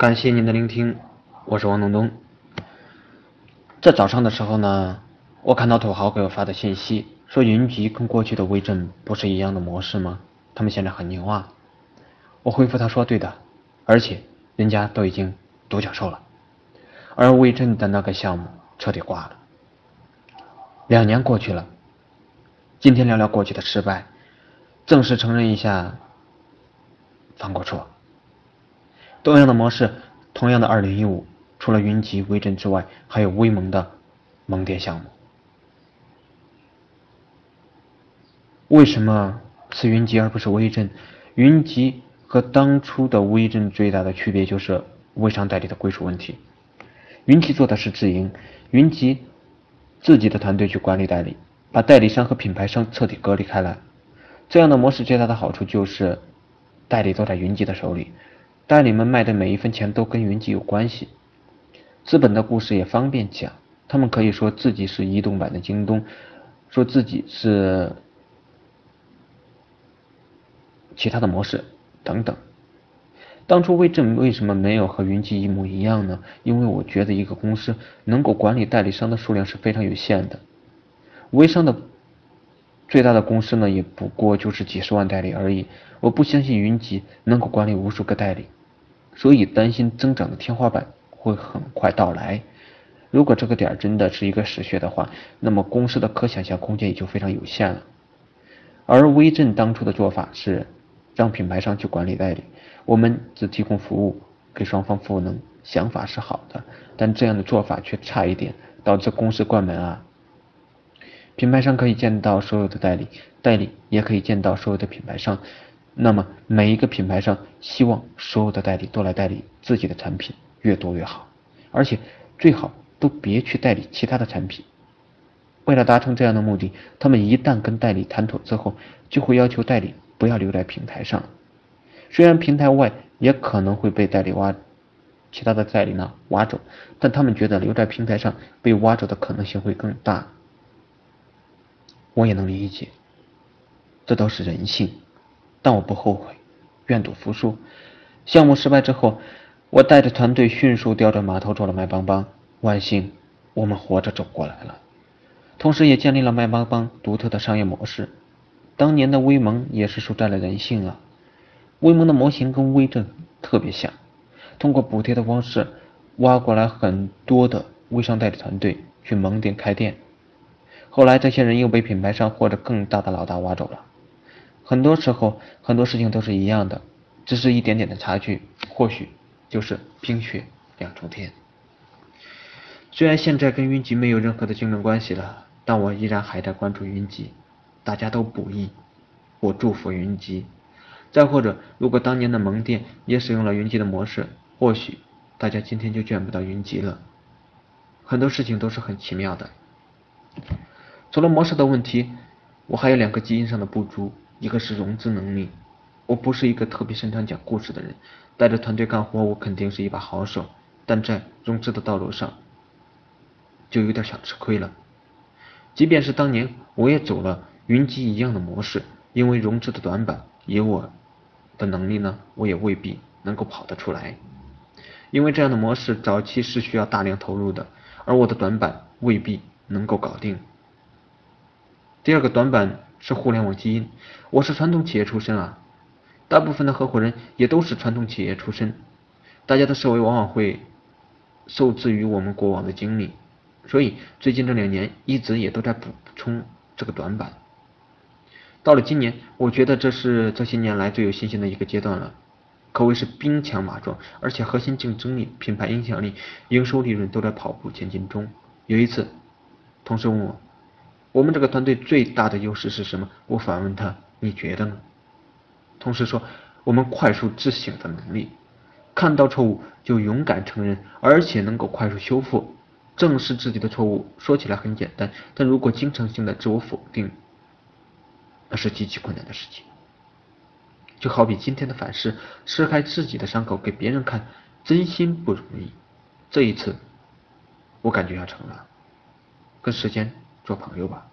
感谢您的聆听，我是王东东。在早上的时候呢，我看到土豪给我发的信息，说云集跟过去的微震不是一样的模式吗？他们现在很牛啊。我回复他说对的，而且人家都已经独角兽了，而微震的那个项目彻底挂了。两年过去了，今天聊聊过去的失败，正式承认一下犯过错。同样的模式，同样的二零一五，除了云集、微证之外，还有微盟的盟店项目。为什么是云集而不是微证？云集和当初的微证最大的区别就是微商代理的归属问题。云集做的是自营，云集自己的团队去管理代理，把代理商和品牌商彻底隔离开来。这样的模式最大的好处就是代理都在云集的手里。代理们卖的每一分钱都跟云集有关系，资本的故事也方便讲。他们可以说自己是移动版的京东，说自己是其他的模式等等。当初微证为什么没有和云集一模一样呢？因为我觉得一个公司能够管理代理商的数量是非常有限的。微商的最大的公司呢，也不过就是几十万代理而已。我不相信云集能够管理无数个代理。所以担心增长的天花板会很快到来。如果这个点真的是一个死穴的话，那么公司的可想象空间也就非常有限了。而威震当初的做法是让品牌商去管理代理，我们只提供服务，给双方赋能，想法是好的，但这样的做法却差一点，导致公司关门啊。品牌商可以见到所有的代理，代理也可以见到所有的品牌商。那么每一个品牌商希望所有的代理都来代理自己的产品，越多越好，而且最好都别去代理其他的产品。为了达成这样的目的，他们一旦跟代理谈妥之后，就会要求代理不要留在平台上。虽然平台外也可能会被代理挖，其他的代理呢挖走，但他们觉得留在平台上被挖走的可能性会更大。我也能理解，这都是人性。但我不后悔，愿赌服输。项目失败之后，我带着团队迅速调转码头做了麦帮帮。万幸，我们活着走过来了，同时也建立了麦帮帮独特的商业模式。当年的威盟也是输在了人性啊！威盟的模型跟微证特别像，通过补贴的方式挖过来很多的微商代理团队去盟店开店，后来这些人又被品牌商或者更大的老大挖走了。很多时候，很多事情都是一样的，只是一点点的差距，或许就是冰雪两重天。虽然现在跟云集没有任何的竞争关系了，但我依然还在关注云集。大家都不易，我祝福云集。再或者，如果当年的萌店也使用了云集的模式，或许大家今天就见不到云集了。很多事情都是很奇妙的。除了模式的问题，我还有两个基因上的不足。一个是融资能力，我不是一个特别擅长讲故事的人，带着团队干活，我肯定是一把好手，但在融资的道路上，就有点想吃亏了。即便是当年我也走了云集一样的模式，因为融资的短板，以我的能力呢，我也未必能够跑得出来。因为这样的模式早期是需要大量投入的，而我的短板未必能够搞定。第二个短板。是互联网基因，我是传统企业出身啊，大部分的合伙人也都是传统企业出身，大家的思维往往会受制于我们过往的经历，所以最近这两年一直也都在补充这个短板。到了今年，我觉得这是这些年来最有信心的一个阶段了，可谓是兵强马壮，而且核心竞争力、品牌影响力、营收利润都在跑步前进中。有一次，同事问我。我们这个团队最大的优势是什么？我反问他：“你觉得呢？”同事说：“我们快速自省的能力，看到错误就勇敢承认，而且能够快速修复，正视自己的错误。说起来很简单，但如果经常性的自我否定，那是极其困难的事情。就好比今天的反思，撕开自己的伤口给别人看，真心不容易。这一次，我感觉要成了，跟时间。做朋友吧。